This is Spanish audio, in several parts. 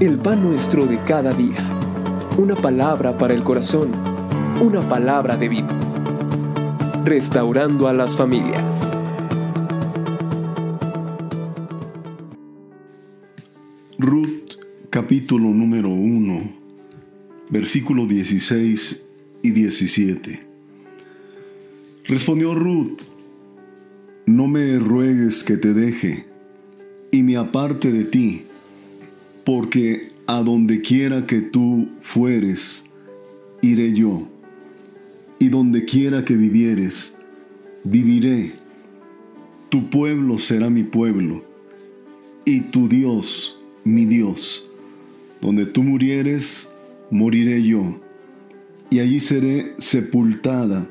el pan nuestro de cada día. Una palabra para el corazón, una palabra de vida. Restaurando a las familias. Ruth capítulo número 1, versículo 16 y 17. Respondió Ruth, no me ruegues que te deje y me aparte de ti, porque a donde quiera que tú fueres, iré yo, y donde quiera que vivieres, viviré. Tu pueblo será mi pueblo, y tu Dios mi Dios. Donde tú murieres, moriré yo, y allí seré sepultada.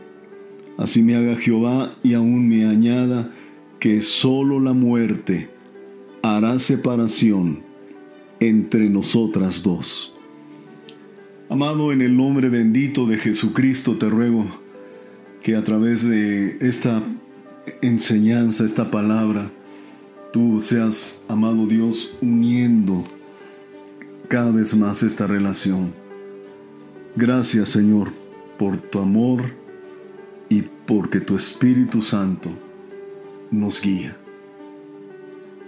Así me haga Jehová y aún me añada que solo la muerte hará separación entre nosotras dos. Amado, en el nombre bendito de Jesucristo te ruego que a través de esta enseñanza, esta palabra, tú seas, amado Dios, uniendo cada vez más esta relación. Gracias, Señor, por tu amor y porque tu Espíritu Santo nos guía.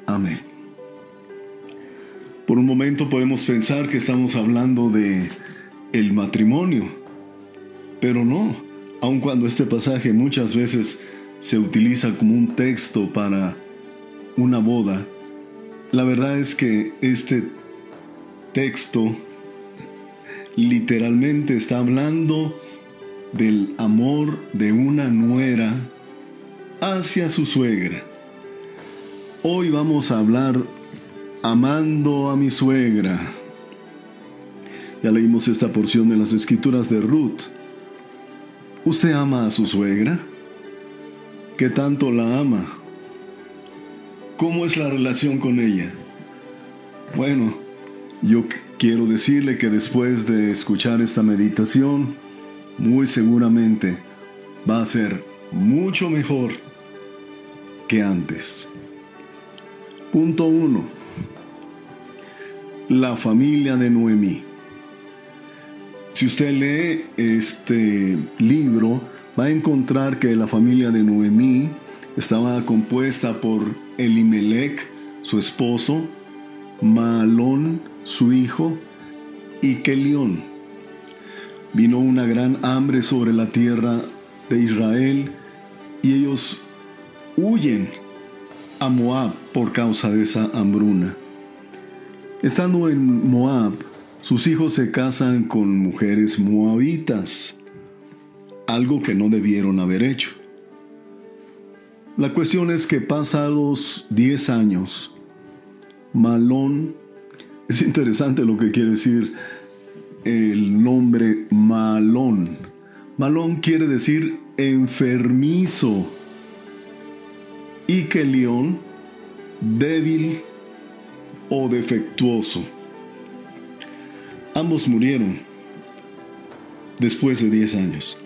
Amén. Por un momento podemos pensar que estamos hablando de el matrimonio, pero no, aun cuando este pasaje muchas veces se utiliza como un texto para una boda, la verdad es que este texto literalmente está hablando del amor de una nuera hacia su suegra. Hoy vamos a hablar amando a mi suegra. Ya leímos esta porción de las escrituras de Ruth. ¿Usted ama a su suegra? ¿Qué tanto la ama? ¿Cómo es la relación con ella? Bueno, yo quiero decirle que después de escuchar esta meditación, muy seguramente va a ser mucho mejor que antes. Punto 1. La familia de Noemí. Si usted lee este libro, va a encontrar que la familia de Noemí estaba compuesta por Elimelech, su esposo, Maalón, su hijo, y Kelión. Vino una gran hambre sobre la tierra de Israel y ellos huyen a Moab por causa de esa hambruna. Estando en Moab, sus hijos se casan con mujeres moabitas, algo que no debieron haber hecho. La cuestión es que pasados 10 años, Malón, es interesante lo que quiere decir el nombre Malón. Malón quiere decir enfermizo y que león débil o defectuoso. Ambos murieron después de 10 años.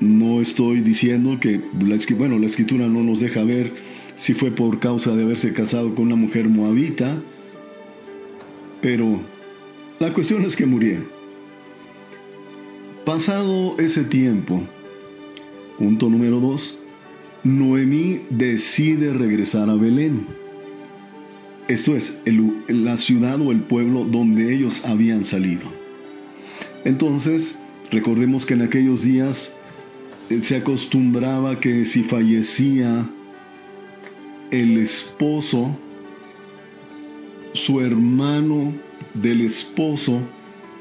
No estoy diciendo que, la, bueno, la escritura no nos deja ver si fue por causa de haberse casado con una mujer moabita, pero la cuestión es que murieron. Pasado ese tiempo, punto número 2, Noemí decide regresar a Belén. Esto es, la ciudad o el pueblo donde ellos habían salido. Entonces, recordemos que en aquellos días eh, se acostumbraba que si fallecía el esposo, su hermano del esposo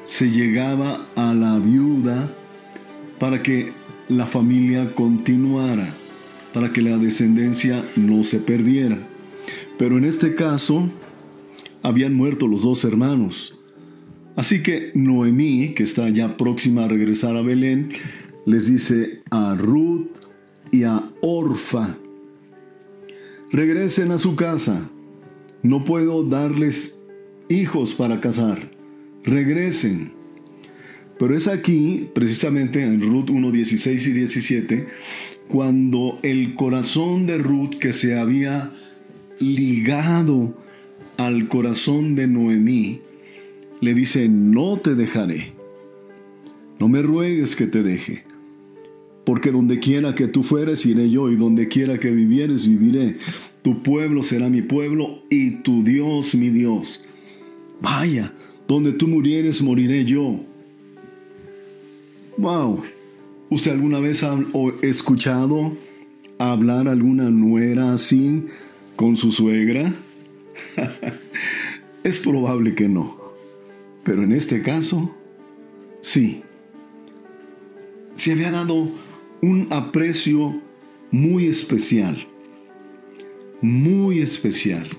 se llegaba a la viuda para que la familia continuara, para que la descendencia no se perdiera. Pero en este caso, habían muerto los dos hermanos. Así que Noemí, que está ya próxima a regresar a Belén, les dice a Ruth y a Orfa, regresen a su casa, no puedo darles hijos para casar, regresen. Pero es aquí, precisamente en Ruth 1, 16 y 17, cuando el corazón de Ruth que se había ligado al corazón de Noemí, le dice, no te dejaré. No me ruegues que te deje. Porque donde quiera que tú fueres, iré yo, y donde quiera que vivieres, viviré. Tu pueblo será mi pueblo, y tu Dios mi Dios. Vaya, donde tú murieres, moriré yo. Wow. ¿Usted alguna vez ha escuchado hablar alguna nuera así con su suegra? es probable que no. Pero en este caso, sí. Se había dado un aprecio muy especial. Muy especial.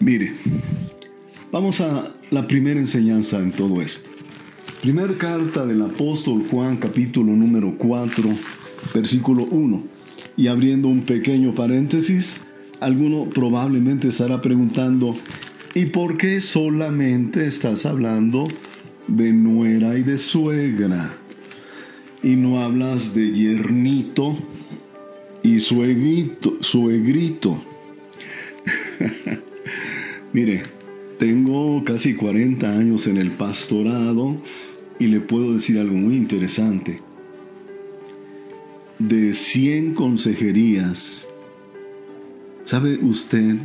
Mire, vamos a la primera enseñanza en todo esto. Primera carta del apóstol Juan capítulo número 4, versículo 1. Y abriendo un pequeño paréntesis, alguno probablemente estará preguntando, ¿y por qué solamente estás hablando de nuera y de suegra? Y no hablas de yernito y suegrito. suegrito. Mire, tengo casi 40 años en el pastorado y le puedo decir algo muy interesante. De 100 consejerías, ¿sabe usted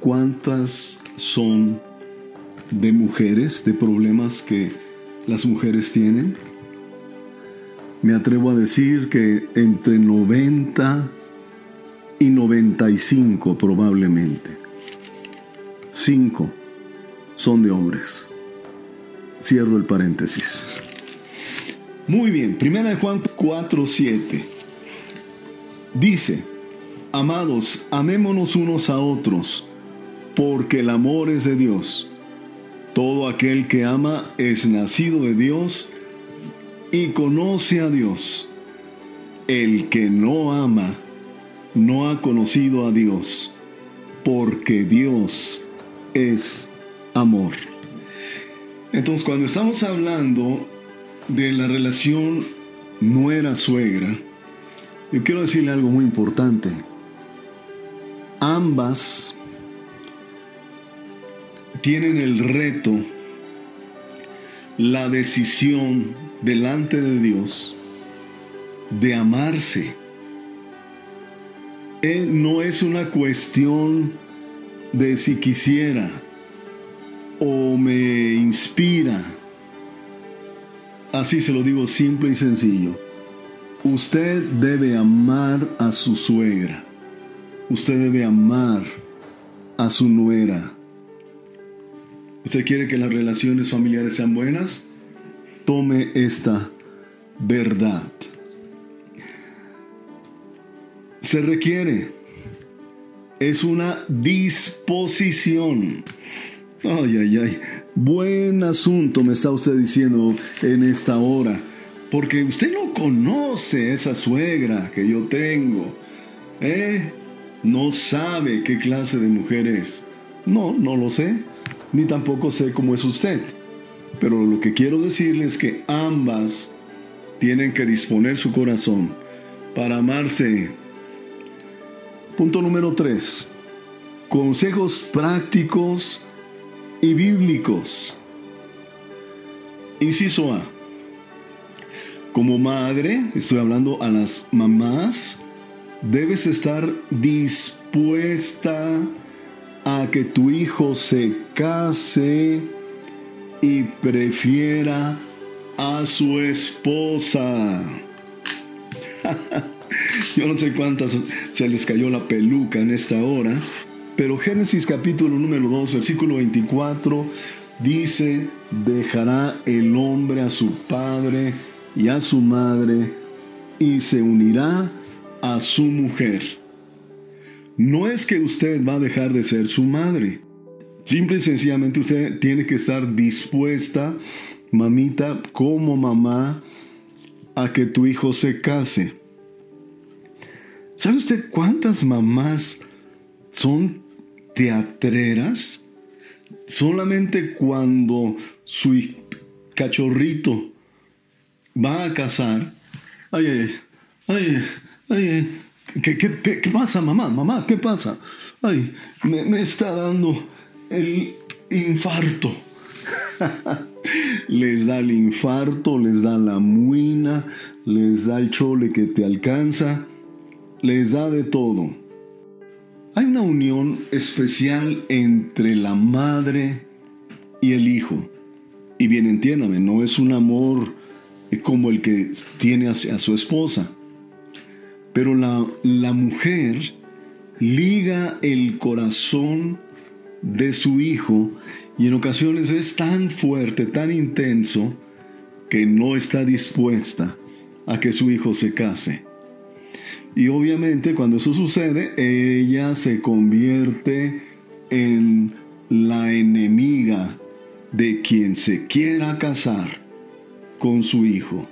cuántas son de mujeres, de problemas que las mujeres tienen? Me atrevo a decir que entre 90 y 95 probablemente. 5 son de hombres. Cierro el paréntesis. Muy bien, primera de Juan 4, 7. Dice, amados, amémonos unos a otros, porque el amor es de Dios. Todo aquel que ama es nacido de Dios y conoce a Dios. El que no ama no ha conocido a Dios, porque Dios es amor. Entonces, cuando estamos hablando de la relación nuera-suegra, yo quiero decirle algo muy importante. Ambas tienen el reto, la decisión delante de Dios de amarse. No es una cuestión de si quisiera, o me inspira. Así se lo digo simple y sencillo. Usted debe amar a su suegra. Usted debe amar a su nuera. ¿Usted quiere que las relaciones familiares sean buenas? Tome esta verdad. Se requiere. Es una disposición. Ay, ay, ay. Buen asunto me está usted diciendo en esta hora. Porque usted no conoce esa suegra que yo tengo. ¿Eh? No sabe qué clase de mujer es. No, no lo sé. Ni tampoco sé cómo es usted. Pero lo que quiero decirle es que ambas tienen que disponer su corazón para amarse. Punto número 3. Consejos prácticos y bíblicos. Inciso A. Como madre, estoy hablando a las mamás, debes estar dispuesta a que tu hijo se case y prefiera a su esposa. Yo no sé cuántas se les cayó la peluca en esta hora, pero Génesis capítulo número 2, versículo 24, dice, dejará el hombre a su padre y a su madre y se unirá a su mujer. No es que usted va a dejar de ser su madre. Simple y sencillamente usted tiene que estar dispuesta, mamita, como mamá, a que tu hijo se case. ¿Sabe usted cuántas mamás son teatreras solamente cuando su cachorrito va a casar. Ay, ay, ay, ay, ¿qué, qué, qué, pasa, mamá? Mamá, ¿qué pasa? Ay, me, me está dando el infarto. les da el infarto, les da la muina, les da el chole que te alcanza, les da de todo. Hay una unión especial entre la madre y el hijo. Y bien entiéndame, no es un amor como el que tiene hacia su esposa. Pero la, la mujer liga el corazón de su hijo y en ocasiones es tan fuerte, tan intenso, que no está dispuesta a que su hijo se case. Y obviamente cuando eso sucede, ella se convierte en la enemiga de quien se quiera casar con su hijo.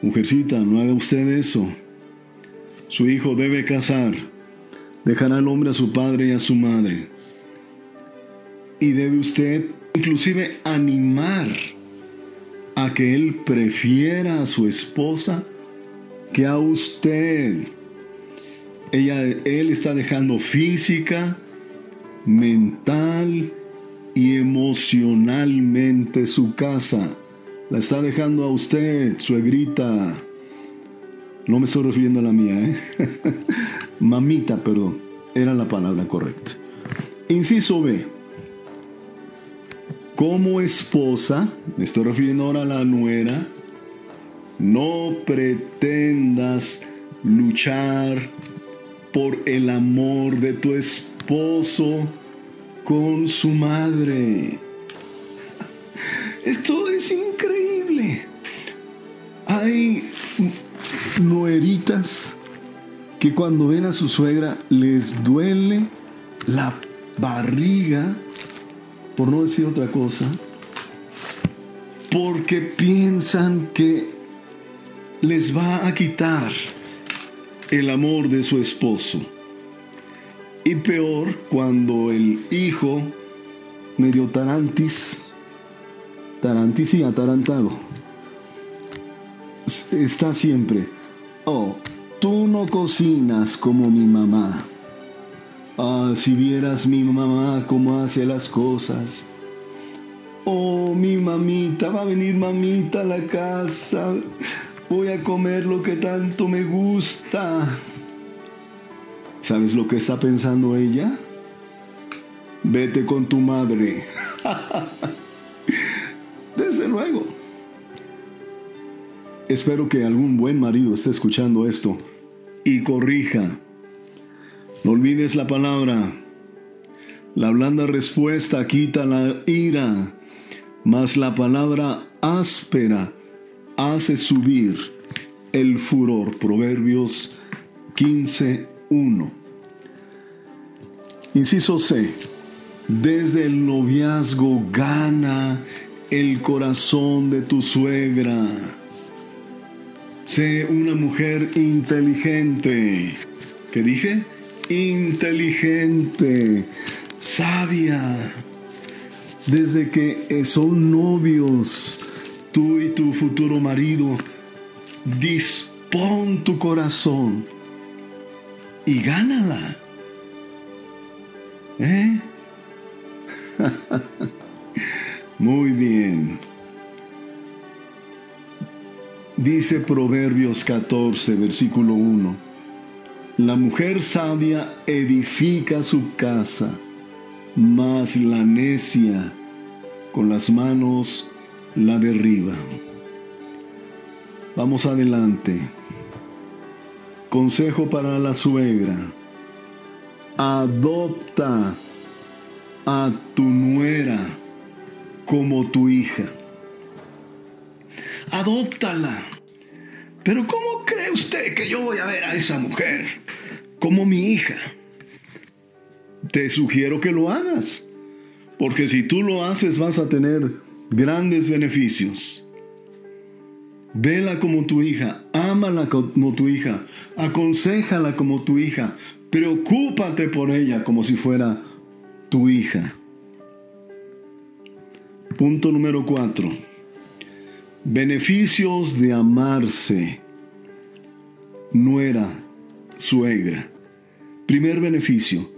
Mujercita, no haga usted eso. Su hijo debe casar. Dejará al hombre a su padre y a su madre. Y debe usted inclusive animar a que él prefiera a su esposa que a usted. Ella, él está dejando física, mental y emocionalmente su casa. La está dejando a usted, suegrita. No me estoy refiriendo a la mía, ¿eh? Mamita, perdón. Era la palabra correcta. Inciso B. Como esposa, me estoy refiriendo ahora a la nuera, no pretendas luchar por el amor de tu esposo con su madre. Esto es increíble. Hay nueritas que cuando ven a su suegra les duele la barriga por no decir otra cosa, porque piensan que les va a quitar el amor de su esposo. Y peor cuando el hijo, medio tarantis, tarantis y atarantado, está siempre, oh, tú no cocinas como mi mamá Ah, si vieras mi mamá cómo hace las cosas. Oh, mi mamita, va a venir mamita a la casa. Voy a comer lo que tanto me gusta. ¿Sabes lo que está pensando ella? Vete con tu madre. Espero que algún buen marido esté escuchando esto y corrija no olvides la palabra. La blanda respuesta quita la ira, mas la palabra áspera hace subir el furor. Proverbios 15.1. Inciso C. Desde el noviazgo gana el corazón de tu suegra. Sé una mujer inteligente. ¿Qué dije? inteligente, sabia. Desde que son novios, tú y tu futuro marido, dispón tu corazón y gánala. ¿Eh? Muy bien. Dice Proverbios 14, versículo 1. La mujer sabia edifica su casa, mas la necia con las manos la derriba. Vamos adelante. Consejo para la suegra. Adopta a tu nuera como tu hija. Adóptala. Pero ¿cómo cree usted que yo voy a ver a esa mujer como mi hija? Te sugiero que lo hagas, porque si tú lo haces vas a tener grandes beneficios. Vela como tu hija, ámala como tu hija, aconsejala como tu hija, preocúpate por ella como si fuera tu hija. Punto número cuatro Beneficios de amarse. Nuera, suegra. Primer beneficio.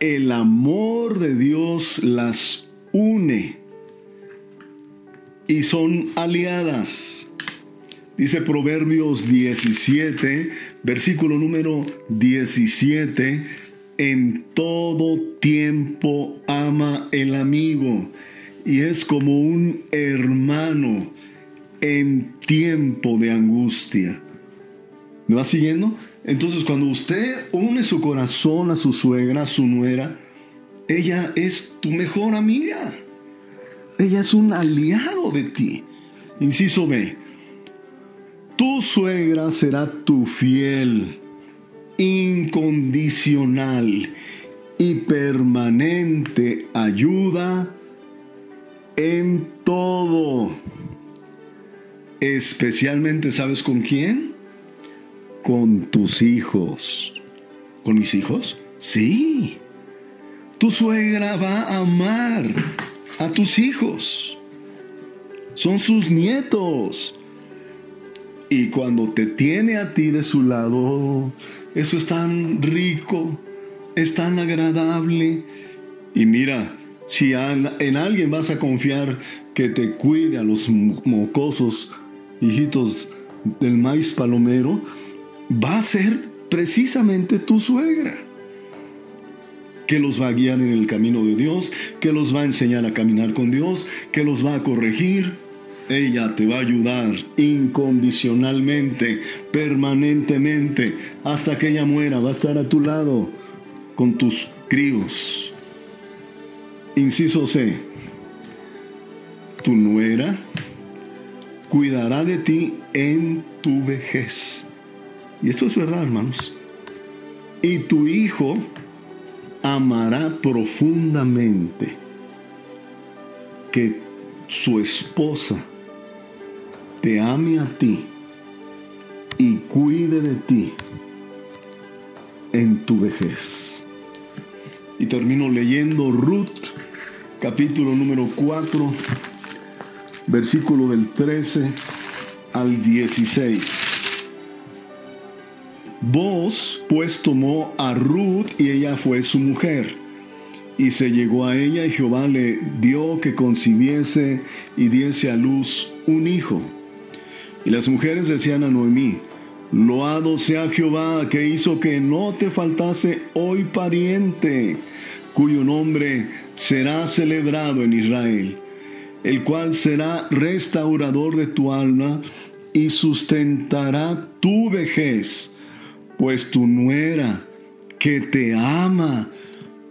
el amor de Dios las une y son aliadas. Dice Proverbios 17, versículo número 17, en todo tiempo ama el amigo y es como un hermano en tiempo de angustia. ¿Me va siguiendo? Entonces cuando usted une su corazón a su suegra, a su nuera, ella es tu mejor amiga. Ella es un aliado de ti. Inciso B. Tu suegra será tu fiel, incondicional y permanente ayuda en todo. Especialmente, ¿sabes con quién? Con tus hijos. ¿Con mis hijos? Sí. Tu suegra va a amar a tus hijos. Son sus nietos. Y cuando te tiene a ti de su lado, eso es tan rico, es tan agradable. Y mira, si en alguien vas a confiar que te cuide a los mocosos hijitos del maíz palomero, va a ser precisamente tu suegra, que los va a guiar en el camino de Dios, que los va a enseñar a caminar con Dios, que los va a corregir. Ella te va a ayudar incondicionalmente, permanentemente, hasta que ella muera, va a estar a tu lado con tus críos. Inciso C. Tu nuera cuidará de ti en tu vejez. Y esto es verdad, hermanos. Y tu hijo amará profundamente que su esposa te ame a ti y cuide de ti en tu vejez. Y termino leyendo Ruth capítulo número 4, versículo del 13 al 16. Vos pues tomó a Ruth y ella fue su mujer. Y se llegó a ella y Jehová le dio que concibiese y diese a luz un hijo. Y las mujeres decían a Noemí, Loado sea Jehová que hizo que no te faltase hoy pariente, cuyo nombre será celebrado en Israel, el cual será restaurador de tu alma y sustentará tu vejez, pues tu nuera que te ama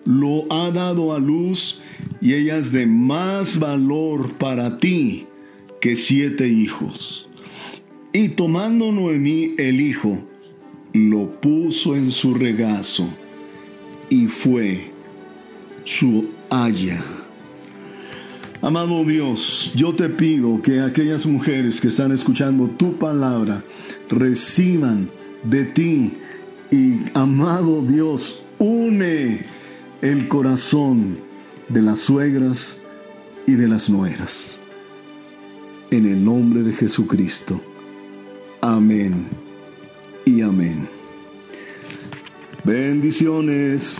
lo ha dado a luz y ella es de más valor para ti que siete hijos. Y tomando Noemí el hijo, lo puso en su regazo y fue su haya. Amado Dios, yo te pido que aquellas mujeres que están escuchando tu palabra reciban de ti y amado Dios, une el corazón de las suegras y de las nueras. En el nombre de Jesucristo. Amén y amén. Bendiciones.